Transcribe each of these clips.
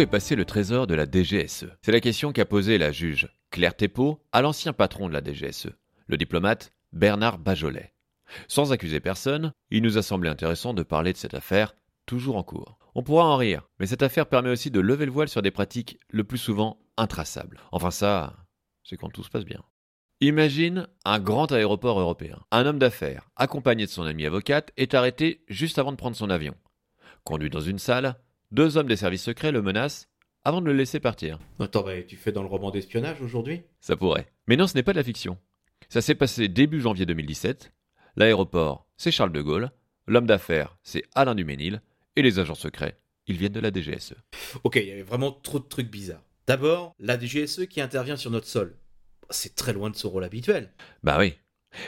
Est passé le trésor de la DGSE C'est la question qu'a posée la juge Claire Thépeau à l'ancien patron de la DGSE, le diplomate Bernard Bajolet. Sans accuser personne, il nous a semblé intéressant de parler de cette affaire toujours en cours. On pourra en rire, mais cette affaire permet aussi de lever le voile sur des pratiques le plus souvent intraçables. Enfin ça, c'est quand tout se passe bien. Imagine un grand aéroport européen. Un homme d'affaires, accompagné de son amie avocate, est arrêté juste avant de prendre son avion. Conduit dans une salle, deux hommes des services secrets le menacent avant de le laisser partir. Attends, bah, tu fais dans le roman d'espionnage aujourd'hui? Ça pourrait. Mais non, ce n'est pas de la fiction. Ça s'est passé début janvier 2017. L'aéroport, c'est Charles de Gaulle. L'homme d'affaires, c'est Alain Duménil. Et les agents secrets, ils viennent de la DGSE. Ok, il y avait vraiment trop de trucs bizarres. D'abord, la DGSE qui intervient sur notre sol. C'est très loin de son rôle habituel. Bah oui.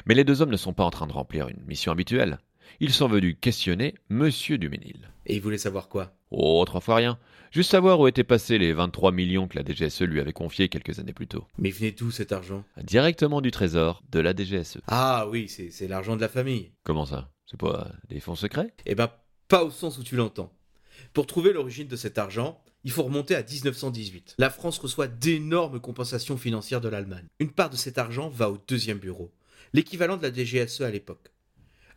Mais les deux hommes ne sont pas en train de remplir une mission habituelle. Ils sont venus questionner Monsieur Duménil. Et ils voulaient savoir quoi? Oh, trois fois rien. Juste savoir où étaient passés les 23 millions que la DGSE lui avait confiés quelques années plus tôt. Mais venait d'où cet argent? Directement du trésor de la DGSE. Ah oui, c'est c'est l'argent de la famille. Comment ça? C'est pas des fonds secrets? Eh ben, pas au sens où tu l'entends. Pour trouver l'origine de cet argent, il faut remonter à 1918. La France reçoit d'énormes compensations financières de l'Allemagne. Une part de cet argent va au deuxième bureau, l'équivalent de la DGSE à l'époque.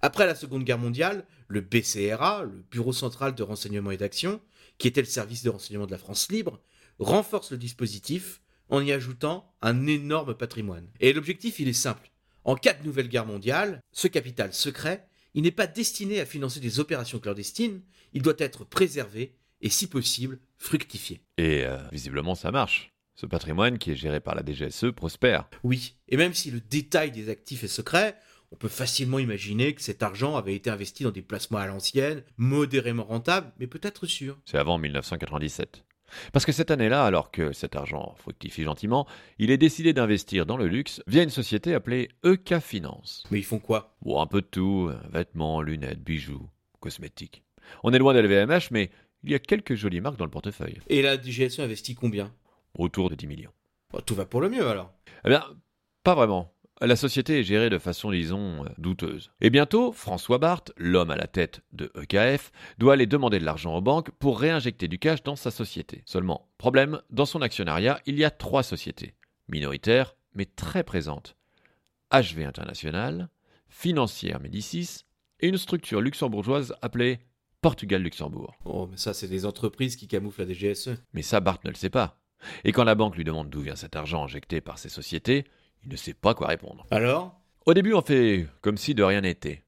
Après la Seconde Guerre mondiale, le BCRA, le Bureau central de renseignement et d'action, qui était le service de renseignement de la France libre, renforce le dispositif en y ajoutant un énorme patrimoine. Et l'objectif, il est simple. En cas de nouvelle guerre mondiale, ce capital secret, il n'est pas destiné à financer des opérations clandestines, il doit être préservé et, si possible, fructifié. Et euh, visiblement ça marche. Ce patrimoine qui est géré par la DGSE prospère. Oui, et même si le détail des actifs est secret, on peut facilement imaginer que cet argent avait été investi dans des placements à l'ancienne, modérément rentables, mais peut-être sûrs. C'est avant 1997. Parce que cette année-là, alors que cet argent fructifie gentiment, il est décidé d'investir dans le luxe via une société appelée EK Finance. Mais ils font quoi? Bon, un peu de tout, vêtements, lunettes, bijoux, cosmétiques. On est loin d'LVMH, mais il y a quelques jolies marques dans le portefeuille. Et la DGSE investit combien? Autour de 10 millions. Bon, Tout va pour le mieux alors. Eh bien, pas vraiment. La société est gérée de façon, disons, euh, douteuse. Et bientôt, François Barthes, l'homme à la tête de EKF, doit aller demander de l'argent aux banques pour réinjecter du cash dans sa société. Seulement, problème, dans son actionnariat, il y a trois sociétés, minoritaires, mais très présentes. HV International, Financière Médicis et une structure luxembourgeoise appelée Portugal-Luxembourg. Oh, mais ça, c'est des entreprises qui camouflent la DGSE. Mais ça, Barthes ne le sait pas. Et quand la banque lui demande d'où vient cet argent injecté par ces sociétés, il ne sait pas quoi répondre. Alors? Au début, on fait comme si de rien n'était.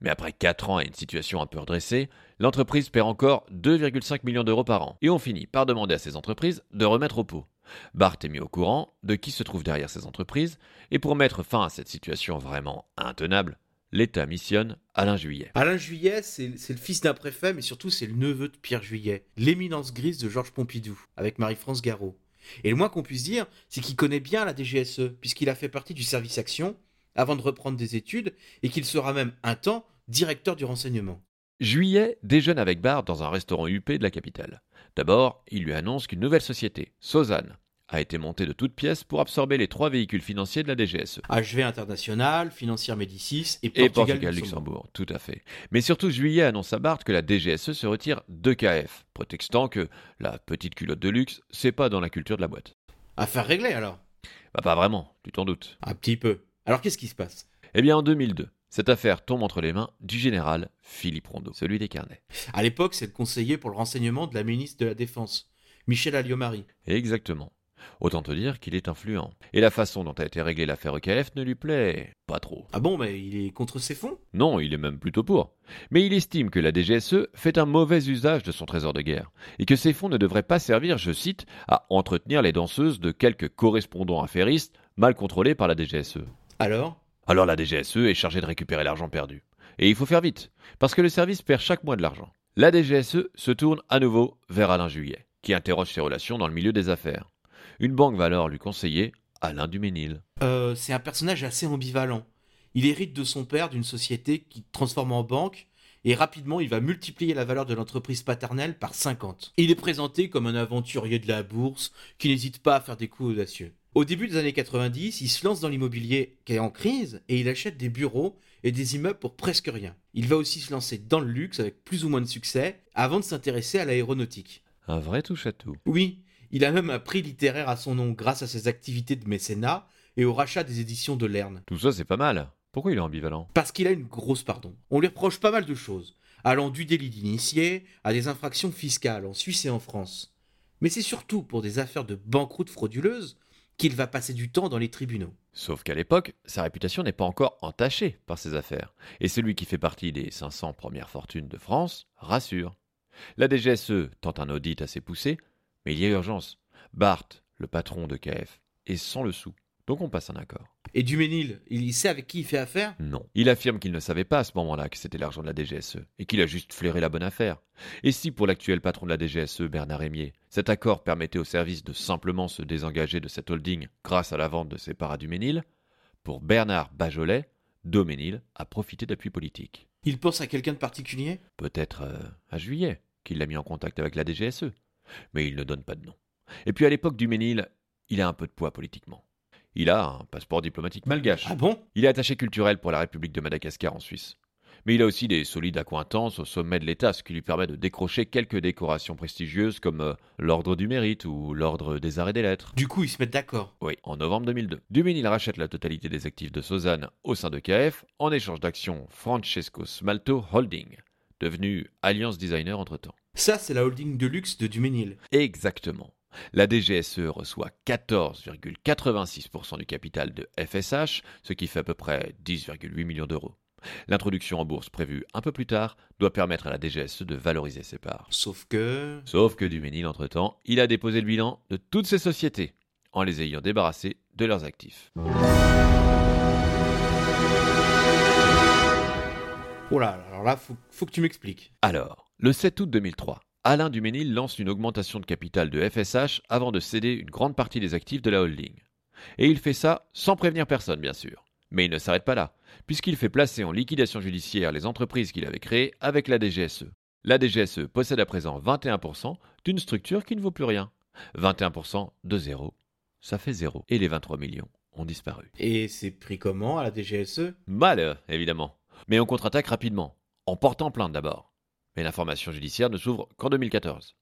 Mais après 4 ans et une situation un peu redressée, l'entreprise perd encore 2,5 millions d'euros par an. Et on finit par demander à ces entreprises de remettre au pot. Barthes est mis au courant de qui se trouve derrière ces entreprises, et pour mettre fin à cette situation vraiment intenable, l'État missionne Alain Juillet. Alain Juillet, c'est c'est le fils d'un préfet, mais surtout c'est le neveu de Pierre Juillet, l'éminence grise de Georges Pompidou, avec Marie-France Garot. Et le moins qu'on puisse dire, c'est qu'il connaît bien la DGSE, puisqu'il a fait partie du service action avant de reprendre des études, et qu'il sera même un temps directeur du renseignement. Juillet déjeune avec Barthes dans un restaurant UP de la capitale. D'abord, il lui annonce qu'une nouvelle société, Sozanne, a été montée de toutes pièces pour absorber les trois véhicules financiers de la DGSE. HV International, Financière Médicis et Et Portugal, Portugal-Luxembourg, tout à fait. Mais surtout, Juillet annonce à Barthes que la DGSE se retire d'EKF, prétextant que la petite culotte de luxe, c'est pas dans la culture de la boîte. Affaire réglée alors? Bah pas vraiment, tu t'en doutes. Un petit peu. Alors qu'est-ce qui se passe? Eh bien en 2002, cette affaire tombe entre les mains du général Philippe Rondeau, celui des carnets. À l'époque, c'est le conseiller pour le renseignement de la ministre de la Défense, Michel Alliot-Marie. Exactement. Autant te dire qu'il est influent. Et la façon dont a été réglée l'affaire EKF ne lui plaît pas trop. Ah bon, mais il est contre ses fonds? Non, il est même plutôt pour. Mais il estime que la DGSE fait un mauvais usage de son trésor de guerre, et que ces fonds ne devraient pas servir, je cite, à entretenir les danseuses de quelques correspondants affairistes mal contrôlés par la DGSE. Alors? Alors la DGSE est chargée de récupérer l'argent perdu. Et il faut faire vite, parce que le service perd chaque mois de l'argent. La DGSE se tourne à nouveau vers Alain Juillet, qui interroge ses relations dans le milieu des affaires. Une banque va alors lui conseiller Alain Duménil. Euh, c'est un personnage assez ambivalent. Il hérite de son père d'une société qui transforme en banque et rapidement il va multiplier la valeur de l'entreprise paternelle par 50. Il est présenté comme un aventurier de la bourse qui n'hésite pas à faire des coups audacieux. Au début des années 90, il se lance dans l'immobilier qui est en crise et il achète des bureaux et des immeubles pour presque rien. Il va aussi se lancer dans le luxe avec plus ou moins de succès avant de s'intéresser à l'aéronautique. Un vrai touche à tout. Oui, il a même un prix littéraire à son nom grâce à ses activités de mécénat et au rachat des éditions de Lerne. Tout ça, c'est pas mal. Pourquoi il est ambivalent? Parce qu'il a une grosse pardon. On lui reproche pas mal de choses, allant du délit d'initié à des infractions fiscales en Suisse et en France. Mais c'est surtout pour des affaires de banqueroute frauduleuse qu'il va passer du temps dans les tribunaux. Sauf qu'à l'époque, sa réputation n'est pas encore entachée par ses affaires. Et celui qui fait partie des 500 premières fortunes de France rassure. La DGSE tente un audit assez poussé, mais il y a urgence. Barthes, le patron de KF, est sans le sou. Donc on passe un accord. Et Duménil, il sait avec qui il fait affaire? Non. Il affirme qu'il ne savait pas à ce moment-là que c'était l'argent de la DGSE et qu'il a juste flairé la bonne affaire. Et si pour l'actuel patron de la DGSE, Bernard Rémier, cet accord permettait au service de simplement se désengager de cette holding grâce à la vente de ses parts à Duménil, pour Bernard Bajolet, Doménil a profité d'appui politique. Il pense à quelqu'un de particulier? Peut-être euh, à Juillet, qu'il l'a mis en contact avec la DGSE. Mais il ne donne pas de nom. Et puis à l'époque du Ménil, il a un peu de poids politiquement. Il a un passeport diplomatique malgache. Ah bon? Il est attaché culturel pour la République de Madagascar en Suisse. Mais il a aussi des solides accointances au sommet de l'État, ce qui lui permet de décrocher quelques décorations prestigieuses comme euh, l'Ordre du Mérite ou l'Ordre des Arts et des Lettres. Du coup, ils se mettent d'accord. Oui, en novembre 2002. Duménil rachète la totalité des actifs de Sozanne au sein de KF en échange d'actions Francesco Smalto Holding, devenu Alliance Designer entre-temps. Ça, c'est la holding de luxe de Duménil. Exactement. La DGSE reçoit 14,86% du capital de FSH, ce qui fait à peu près 10,8 millions d'euros. L'introduction en bourse prévue un peu plus tard doit permettre à la DGSE de valoriser ses parts. Sauf que... Sauf que Duménil, entre-temps, il a déposé le bilan de toutes ses sociétés, en les ayant débarrassés de leurs actifs. Oh là, alors là, faut, faut que tu m'expliques. Alors, le 7 août 2003, Alain Duménil lance une augmentation de capital de FSH avant de céder une grande partie des actifs de la holding. Et il fait ça sans prévenir personne, bien sûr. Mais il ne s'arrête pas là, puisqu'il fait placer en liquidation judiciaire les entreprises qu'il avait créées avec la DGSE. La DGSE possède à présent 21% d'une structure qui ne vaut plus rien. 21% de zéro, ça fait zéro. Et les 23 millions ont disparu. Et c'est pris comment à la DGSE Mal, évidemment. Mais on contre-attaque rapidement, en portant plainte d'abord. Mais l'information judiciaire ne s'ouvre qu'en 2014.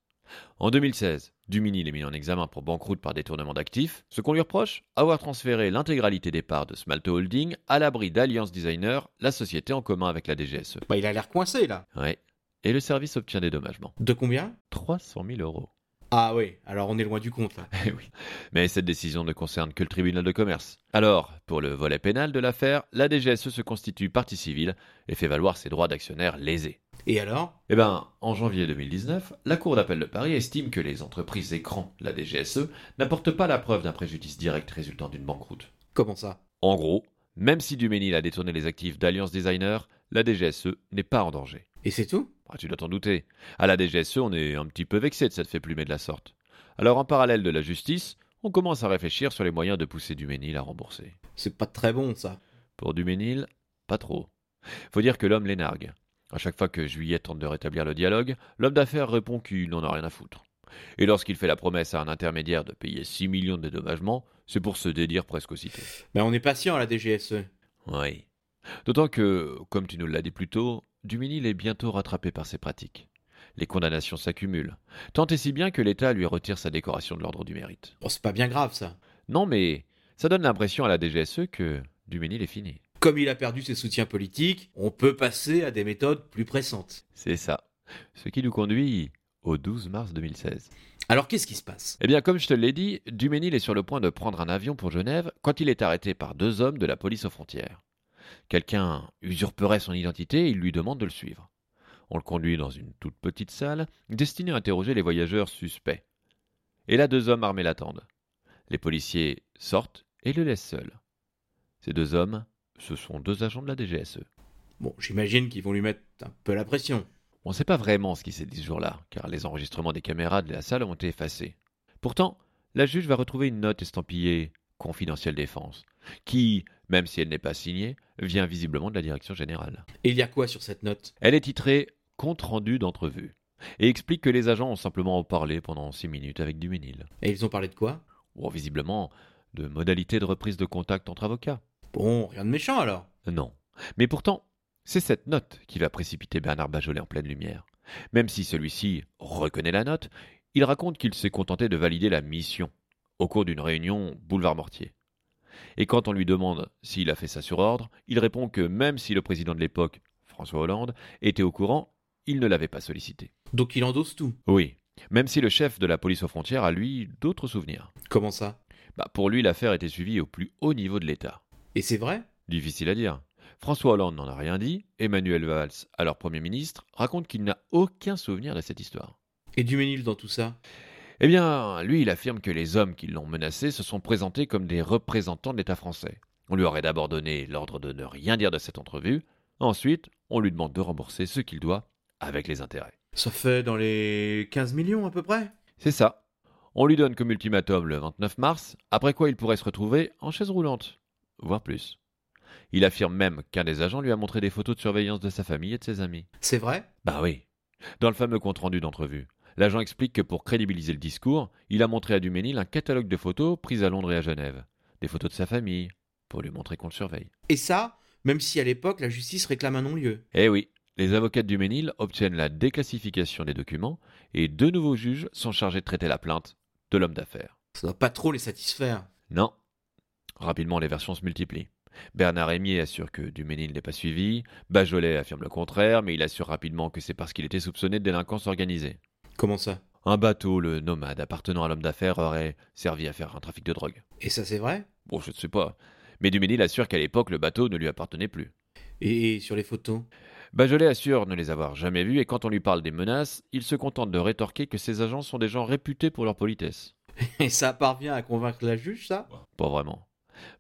En 2016, Duménil est mis en examen pour banqueroute par détournement d'actifs, ce qu'on lui reproche, avoir transféré l'intégralité des parts de Smalto Holding à l'abri d'Alliance Designer, la société en commun avec la DGSE. Bah, il a l'air coincé là. Ouais. Et le service obtient des dommagements. De combien? 300 000 euros. Ah oui, alors on est loin du compte là. Eh oui. Mais cette décision ne concerne que le tribunal de commerce. Alors, pour le volet pénal de l'affaire, la DGSE se constitue partie civile et fait valoir ses droits d'actionnaire lésés. Et alors? Eh ben, en janvier 2019, la Cour d'appel de Paris estime que les entreprises écrans, la DGSE, n'apportent pas la preuve d'un préjudice direct résultant d'une banqueroute. Comment ça? En gros, même si Duménil a détourné les actifs d'Alliance Designer, la DGSE n'est pas en danger. Et c'est tout? Ah, tu dois t'en douter. À la DGSE, on est un petit peu vexé de cette fait plumer de la sorte. Alors, en parallèle de la justice, on commence à réfléchir sur les moyens de pousser Duménil à rembourser. C'est pas très bon ça. Pour Duménil, pas trop. Faut dire que l'homme les nargue. À chaque fois que Juillet tente de rétablir le dialogue, l'homme d'affaires répond qu'il n'en a rien à foutre. Et lorsqu'il fait la promesse à un intermédiaire de payer 6 millions de dédommagements, c'est pour se dédire presque aussitôt. Mais on est patient à la DGSE. Oui. D'autant que, comme tu nous l'as dit plus tôt, Duménil est bientôt rattrapé par ses pratiques. Les condamnations s'accumulent, tant et si bien que l'État lui retire sa décoration de l'ordre du mérite. Bon, c'est pas bien grave ça. Non, mais ça donne l'impression à la DGSE que Duménil est fini. Comme il a perdu ses soutiens politiques, on peut passer à des méthodes plus pressantes. C'est ça. Ce qui nous conduit au 12 mars 2016. Alors qu'est-ce qui se passe? Eh bien, comme je te l'ai dit, Duménil est sur le point de prendre un avion pour Genève quand il est arrêté par deux hommes de la police aux frontières. Quelqu'un usurperait son identité et il lui demande de le suivre. On le conduit dans une toute petite salle destinée à interroger les voyageurs suspects. Et là, deux hommes armés l'attendent. Les policiers sortent et le laissent seul. Ces deux hommes, ce sont deux agents de la DGSE. Bon, j'imagine qu'ils vont lui mettre un peu la pression. On ne sait pas vraiment ce qui s'est dit ce jour-là, car les enregistrements des caméras de la salle ont été effacés. Pourtant, la juge va retrouver une note estampillée confidentielle défense, qui, même si elle n'est pas signée, vient visiblement de la direction générale. Et il y a quoi sur cette note? Elle est titrée Compte rendu d'entrevue et explique que les agents ont simplement parlé pendant six minutes avec Duménil. Et ils ont parlé de quoi? Ou visiblement de modalités de reprise de contact entre avocats. Bon, rien de méchant alors. Non. Mais pourtant, c'est cette note qui va précipiter Bernard Bajolet en pleine lumière. Même si celui-ci reconnaît la note, il raconte qu'il s'est contenté de valider la mission au cours d'une réunion boulevard Mortier. Et quand on lui demande s'il a fait ça sur ordre, il répond que même si le président de l'époque, François Hollande, était au courant, il ne l'avait pas sollicité. Donc il endosse tout. Oui, même si le chef de la police aux frontières a lui d'autres souvenirs. Comment ça? Bah pour lui, l'affaire était suivie au plus haut niveau de l'État. Et c'est vrai Difficile à dire. François Hollande n'en a rien dit, Emmanuel Valls, alors Premier ministre, raconte qu'il n'a aucun souvenir de cette histoire. Et Duménil dans tout ça? Eh bien, lui, il affirme que les hommes qui l'ont menacé se sont présentés comme des représentants de l'État français. On lui aurait d'abord donné l'ordre de ne rien dire de cette entrevue, ensuite, on lui demande de rembourser ce qu'il doit avec les intérêts. Ça fait dans les 15 millions à peu près? C'est ça. On lui donne comme ultimatum le 29 mars, après quoi il pourrait se retrouver en chaise roulante, voire plus. Il affirme même qu'un des agents lui a montré des photos de surveillance de sa famille et de ses amis. C'est vrai? Bah oui. Dans le fameux compte-rendu d'entrevue, l'agent explique que pour crédibiliser le discours, il a montré à Duménil un catalogue de photos prises à Londres et à Genève. Des photos de sa famille, pour lui montrer qu'on le surveille. Et ça, même si à l'époque la justice réclame un non-lieu. Eh oui, les avocats de Duménil obtiennent la déclassification des documents et deux nouveaux juges sont chargés de traiter la plainte de l'homme d'affaires. Ça doit pas trop les satisfaire. Non. Rapidement, les versions se multiplient. Bernard Rémier assure que Duménil n'est pas suivi, Bajolet affirme le contraire, mais il assure rapidement que c'est parce qu'il était soupçonné de délinquance organisée. Comment ça? Un bateau, le nomade, appartenant à l'homme d'affaires, aurait servi à faire un trafic de drogue. Et ça c'est vrai? Bon, je ne sais pas. Mais Duménil assure qu'à l'époque, le bateau ne lui appartenait plus. Et sur les photos? Bajolet assure ne les avoir jamais vus et quand on lui parle des menaces, il se contente de rétorquer que ses agents sont des gens réputés pour leur politesse. Et ça parvient à convaincre la juge, ça? Pas vraiment.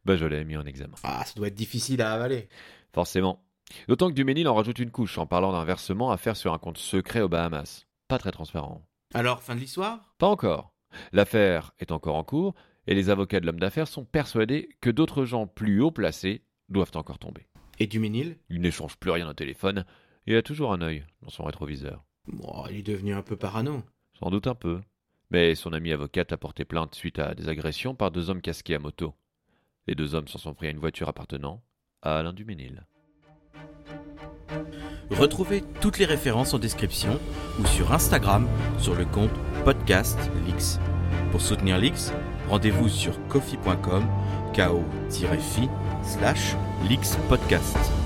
Bajolet est mis en examen. Ah, ça doit être difficile à avaler. Forcément. D'autant que Duménil en rajoute une couche en parlant d'un versement à faire sur un compte secret aux Bahamas. Pas très transparent. Alors, fin de l'histoire? Pas encore. L'affaire est encore en cours et les avocats de l'homme d'affaires sont persuadés que d'autres gens plus haut placés doivent encore tomber. Et Duménil? Il n'échange plus rien au téléphone et a toujours un œil dans son rétroviseur. Bon, il est devenu un peu parano. Sans doute un peu. Mais son ami avocate a porté plainte suite à des agressions par deux hommes casqués à moto. Les deux hommes s'en sont pris à une voiture appartenant à Alain Duménil. Retrouvez toutes les références en description ou sur Instagram sur le compte Podcast Lix. Pour soutenir Lix, rendez-vous sur kofi.com ko-fi slash Podcast.